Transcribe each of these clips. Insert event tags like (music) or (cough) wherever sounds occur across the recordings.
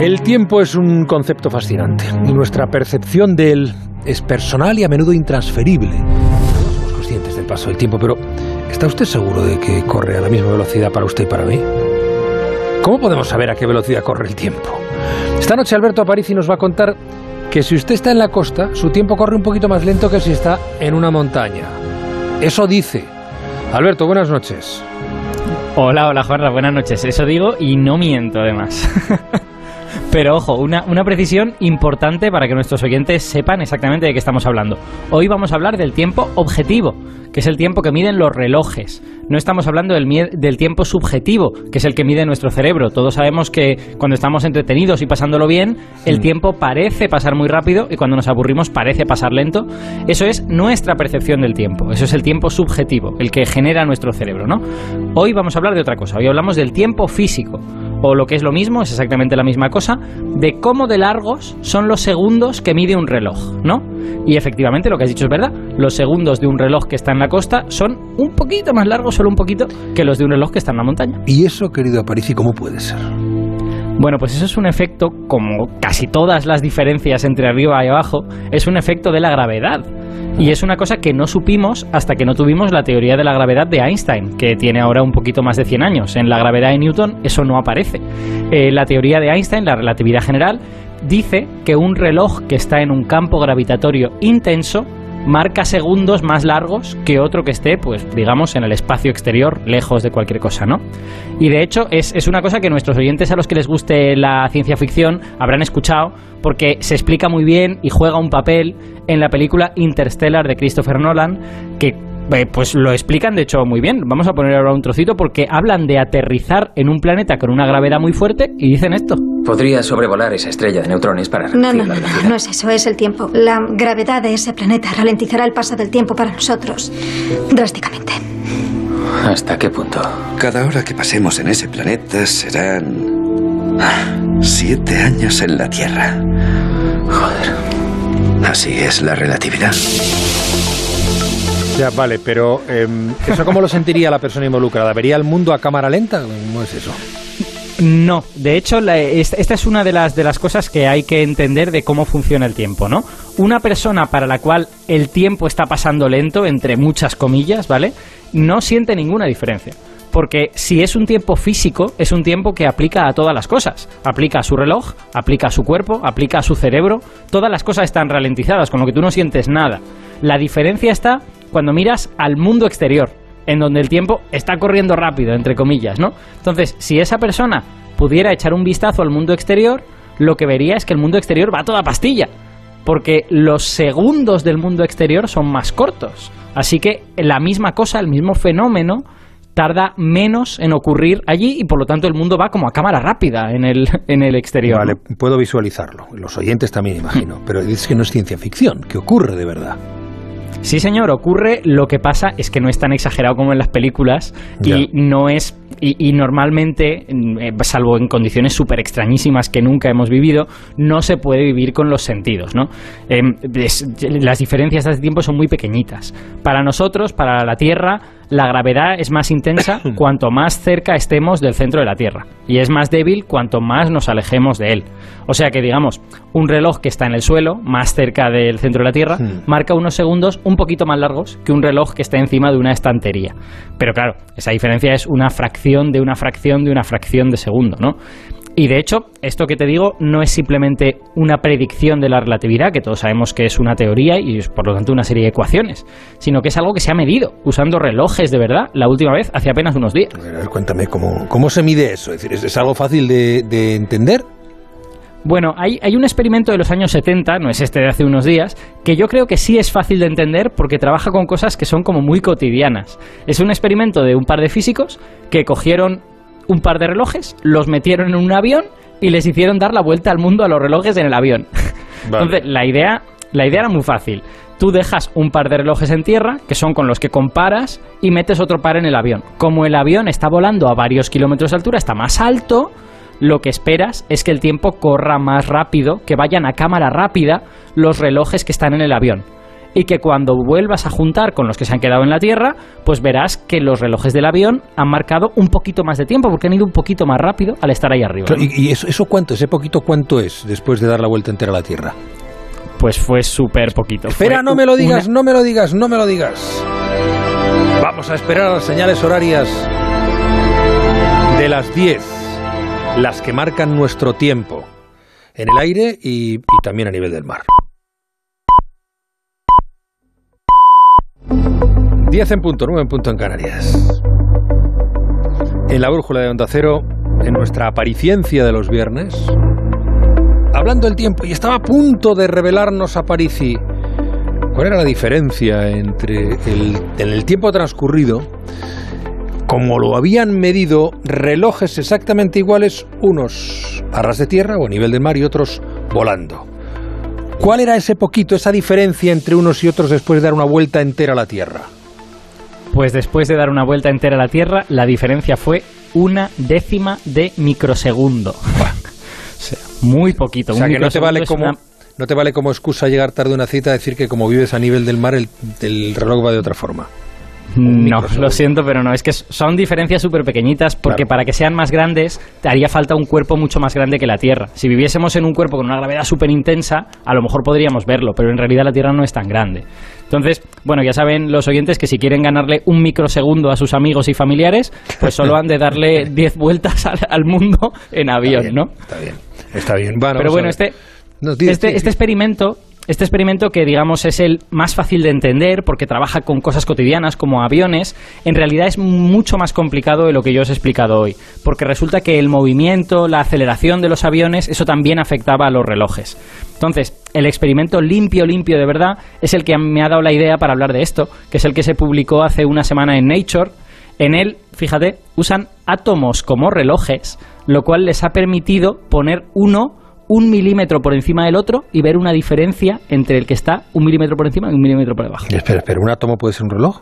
El tiempo es un concepto fascinante y nuestra percepción de él es personal y a menudo intransferible. Todos somos conscientes del paso del tiempo, pero ¿está usted seguro de que corre a la misma velocidad para usted y para mí? ¿Cómo podemos saber a qué velocidad corre el tiempo? Esta noche Alberto Aparici nos va a contar que si usted está en la costa, su tiempo corre un poquito más lento que si está en una montaña. Eso dice. Alberto, buenas noches. Hola, hola Juanra, buenas noches. Eso digo y no miento además. (laughs) Pero ojo, una, una, precisión importante para que nuestros oyentes sepan exactamente de qué estamos hablando. Hoy vamos a hablar del tiempo objetivo, que es el tiempo que miden los relojes. No estamos hablando del, del, tiempo subjetivo, que es el que mide nuestro cerebro. Todos sabemos que cuando estamos entretenidos y pasándolo bien, el tiempo parece pasar muy rápido y cuando nos aburrimos parece pasar lento. Eso es nuestra percepción del tiempo. Eso es el tiempo subjetivo, el que genera nuestro cerebro, ¿no? Hoy vamos a hablar de otra cosa. Hoy hablamos del tiempo físico o lo que es lo mismo, es exactamente la misma cosa, de cómo de largos son los segundos que mide un reloj, ¿no? Y efectivamente lo que has dicho es verdad, los segundos de un reloj que está en la costa son un poquito más largos, solo un poquito, que los de un reloj que está en la montaña. ¿Y eso, querido Aparici, cómo puede ser? Bueno, pues eso es un efecto, como casi todas las diferencias entre arriba y abajo, es un efecto de la gravedad. Y es una cosa que no supimos hasta que no tuvimos la teoría de la gravedad de Einstein, que tiene ahora un poquito más de 100 años. En la gravedad de Newton eso no aparece. Eh, la teoría de Einstein, la relatividad general, dice que un reloj que está en un campo gravitatorio intenso marca segundos más largos que otro que esté, pues digamos, en el espacio exterior, lejos de cualquier cosa, ¿no? Y de hecho es, es una cosa que nuestros oyentes a los que les guste la ciencia ficción habrán escuchado porque se explica muy bien y juega un papel en la película Interstellar de Christopher Nolan que eh, pues lo explican de hecho muy bien. Vamos a poner ahora un trocito porque hablan de aterrizar en un planeta con una gravedad muy fuerte y dicen esto. Podría sobrevolar esa estrella de neutrones para No, no, no, no, no es eso, es el tiempo. La gravedad de ese planeta ralentizará el paso del tiempo para nosotros drásticamente. ¿Hasta qué punto? Cada hora que pasemos en ese planeta serán siete años en la Tierra. Joder. Así es la relatividad. Ya, vale, pero eh, ¿eso cómo lo sentiría la persona involucrada? ¿Vería el mundo a cámara lenta? ¿Cómo es eso? No, de hecho, esta es una de las, de las cosas que hay que entender de cómo funciona el tiempo, ¿no? Una persona para la cual el tiempo está pasando lento, entre muchas comillas, ¿vale? No siente ninguna diferencia. Porque si es un tiempo físico, es un tiempo que aplica a todas las cosas. Aplica a su reloj, aplica a su cuerpo, aplica a su cerebro. Todas las cosas están ralentizadas, con lo que tú no sientes nada. La diferencia está cuando miras al mundo exterior, en donde el tiempo está corriendo rápido, entre comillas, ¿no? Entonces, si esa persona pudiera echar un vistazo al mundo exterior, lo que vería es que el mundo exterior va a toda pastilla, porque los segundos del mundo exterior son más cortos. Así que la misma cosa, el mismo fenómeno, tarda menos en ocurrir allí y por lo tanto el mundo va como a cámara rápida en el, (laughs) en el exterior. Vale, puedo visualizarlo. Los oyentes también imagino. Pero es que no es ciencia ficción, que ocurre de verdad. Sí, señor, ocurre. Lo que pasa es que no es tan exagerado como en las películas y no es. Y, y normalmente, eh, salvo en condiciones súper extrañísimas que nunca hemos vivido, no se puede vivir con los sentidos, ¿no? Em, es- las diferencias de este tiempo son muy pequeñitas. Para nosotros, para la Tierra, la gravedad es más intensa (coughs) cuanto más cerca estemos del centro de la Tierra y es más débil cuanto más nos alejemos de él. O sea que, digamos, un reloj que está en el suelo, más cerca del centro de la Tierra, Hmm. marca unos segundos un poquito más largos que un reloj que está encima de una estantería. Pero claro, esa diferencia es una fracción de una fracción de una fracción de segundo, ¿no? Y de hecho, esto que te digo no es simplemente una predicción de la relatividad, que todos sabemos que es una teoría y por lo tanto una serie de ecuaciones, sino que es algo que se ha medido usando relojes de verdad la última vez hace apenas unos días. Cuéntame, ¿cómo, ¿cómo se mide eso? Es decir, ¿es, es algo fácil de, de entender? Bueno, hay, hay un experimento de los años 70, no es este de hace unos días, que yo creo que sí es fácil de entender porque trabaja con cosas que son como muy cotidianas. Es un experimento de un par de físicos que cogieron un par de relojes, los metieron en un avión y les hicieron dar la vuelta al mundo a los relojes en el avión. (laughs) Vale. Entonces, la idea, la idea era muy fácil. Tú dejas un par de relojes en tierra, que son con los que comparas, y metes otro par en el avión. Como el avión está volando a varios kilómetros de altura, está más alto, lo que esperas es que el tiempo corra más rápido, que vayan a cámara rápida los relojes que están en el avión. Y que cuando vuelvas a juntar con los que se han quedado en la Tierra, pues verás que los relojes del avión han marcado un poquito más de tiempo porque han ido un poquito más rápido al estar ahí arriba. Claro, ¿Y, y eso, eso cuánto, ese poquito cuánto es después de dar la vuelta entera a la Tierra? Pues fue súper poquito. Espera, Fue no me lo una- digas, no me lo digas, no me lo digas. Vamos a esperar a las señales horarias de las 10, las que marcan nuestro tiempo, en el aire y, y también a nivel del mar. 10 en punto, 9 en punto en Canarias. En la brújula de Onda Cero, en nuestra apariciencia de los viernes, hablando del tiempo, y estaba a punto de revelarnos a Parisi cuál era la diferencia entre el, en el tiempo transcurrido, como lo habían medido relojes exactamente iguales, unos a ras de tierra o a nivel del mar y otros volando. ¿Cuál era ese poquito, esa diferencia entre unos y otros después de dar una vuelta entera a la Tierra? Pues después de dar una vuelta entera a la Tierra, la diferencia fue una décima de microsegundo. (laughs) o sea, muy poquito. O sea un que no te vale como una- no te vale como excusa llegar tarde a una cita decir que como vives a nivel del mar el, el reloj va de otra forma. No, lo siento, pero no. Es que son diferencias súper pequeñitas porque Claro. para que sean más grandes te haría falta un cuerpo mucho más grande que la Tierra. Si viviésemos en un cuerpo con una gravedad súper intensa, a lo mejor podríamos verlo, pero en realidad la Tierra no es tan grande. Entonces, bueno, ya saben los oyentes que si quieren ganarle un microsegundo a sus amigos y familiares, pues solo han de darle (laughs) 10 vueltas al, al mundo en Está avión, bien, ¿no? Está bien, está bien. Bueno, Pero bueno, este, No, este, este experimento, este experimento que digamos es el más fácil de entender porque trabaja con cosas cotidianas como aviones, en realidad es mucho más complicado de lo que yo os he explicado hoy, porque resulta que el movimiento, la aceleración de los aviones, eso también afectaba a los relojes. Entonces, el experimento limpio, limpio de verdad, es el que me ha dado la idea para hablar de esto, que es el que se publicó hace una semana en Nature. En él, fíjate, usan átomos como relojes, lo cual les ha permitido poner uno un milímetro por encima del otro y ver una diferencia entre el que está un milímetro por encima y un milímetro por debajo. Espera, espera, ¿un átomo puede ser un reloj?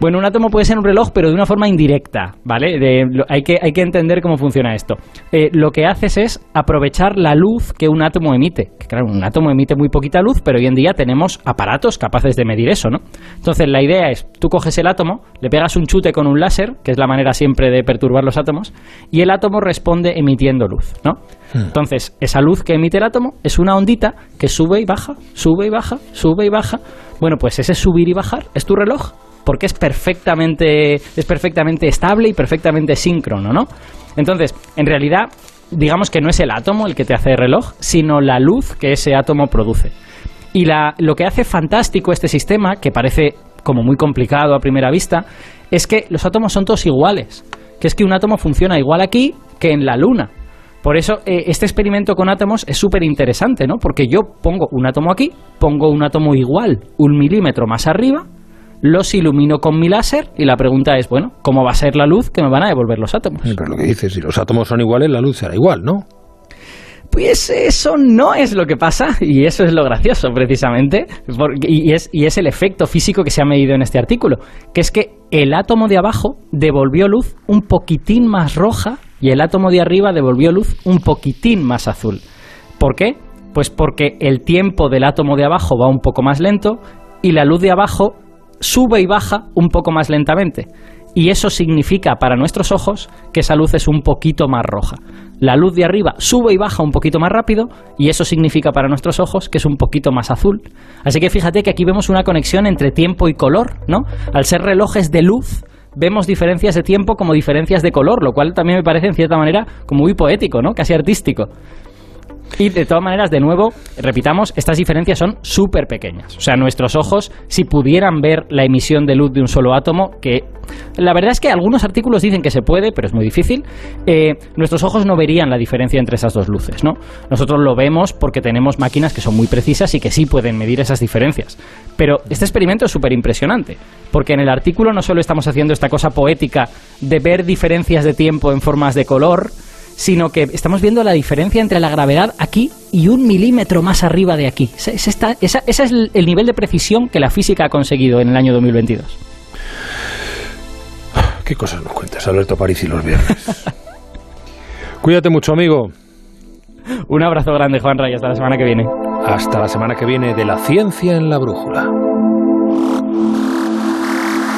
Bueno, un átomo puede ser un reloj, pero de una forma indirecta, ¿vale? De- lo- hay, que, hay que entender cómo funciona esto. Eh, lo que haces es aprovechar la luz que un átomo emite. Que claro, un átomo emite muy poquita luz, pero hoy en día tenemos aparatos capaces de medir eso, ¿no? Entonces, la idea es, tú coges el átomo, le pegas un chute con un láser, que es la manera siempre de perturbar los átomos, y el átomo responde emitiendo luz, ¿no? Entonces, esa luz que emite el átomo es una ondita que sube y baja, sube y baja, sube y baja. Bueno, pues ese subir y bajar es tu reloj porque es perfectamente, es perfectamente estable y perfectamente síncrono, ¿no? Entonces, en realidad, digamos que no es el átomo el que te hace reloj, sino la luz que ese átomo produce. Y la- lo que hace fantástico este sistema, que parece como muy complicado a primera vista, es que los átomos son todos iguales. Que es que un átomo funciona igual aquí que en la Luna. Por eso eh, este experimento con átomos es súper interesante, ¿no? Porque yo pongo un átomo aquí, pongo un átomo igual, un milímetro más arriba, los ilumino con mi láser y la pregunta es, bueno, ¿cómo va a ser la luz que me van a devolver los átomos? Pero lo que dices, si los átomos son iguales, la luz será igual, ¿no? Pues eso no es lo que pasa y eso es lo gracioso precisamente y, es, y es el efecto físico que se ha medido en este artículo, que es que el átomo de abajo devolvió luz un poquitín más roja y el átomo de arriba devolvió luz un poquitín más azul. ¿Por qué? Pues porque el tiempo del átomo de abajo va un poco más lento y la luz de abajo sube y baja un poco más lentamente. Y eso significa para nuestros ojos que esa luz es un poquito más roja. La luz de arriba sube y baja un poquito más rápido y eso significa para nuestros ojos que es un poquito más azul. Así que fíjate que aquí vemos una conexión entre tiempo y color, ¿no? Al ser relojes de luz, vemos diferencias de tiempo como diferencias de color, lo cual también me parece en cierta manera como muy poético, ¿no? Casi artístico. Y de todas maneras, de nuevo, repitamos, estas diferencias son súper pequeñas. O sea, nuestros ojos, si pudieran ver la emisión de luz de un solo átomo, que la verdad es que algunos artículos dicen que se puede, pero es muy difícil, eh, nuestros ojos no verían la diferencia entre esas dos luces, ¿no? Nosotros lo vemos porque tenemos máquinas que son muy precisas y que sí pueden medir esas diferencias. Pero este experimento es súper impresionante, porque en el artículo no solo estamos haciendo esta cosa poética de ver diferencias de tiempo en formas de color, sino que estamos viendo la diferencia entre la gravedad aquí y un milímetro más arriba de aquí. Ese, ese está- esa- ese es el, el nivel de precisión que la física ha conseguido en el año 2022. (sighs) ¿Qué cosas nos cuentas, Alberto París y los viernes? (laughs) Cuídate mucho, amigo. Un abrazo grande, Juan Ray, hasta la semana que viene. Hasta la semana que viene de la ciencia en la brújula.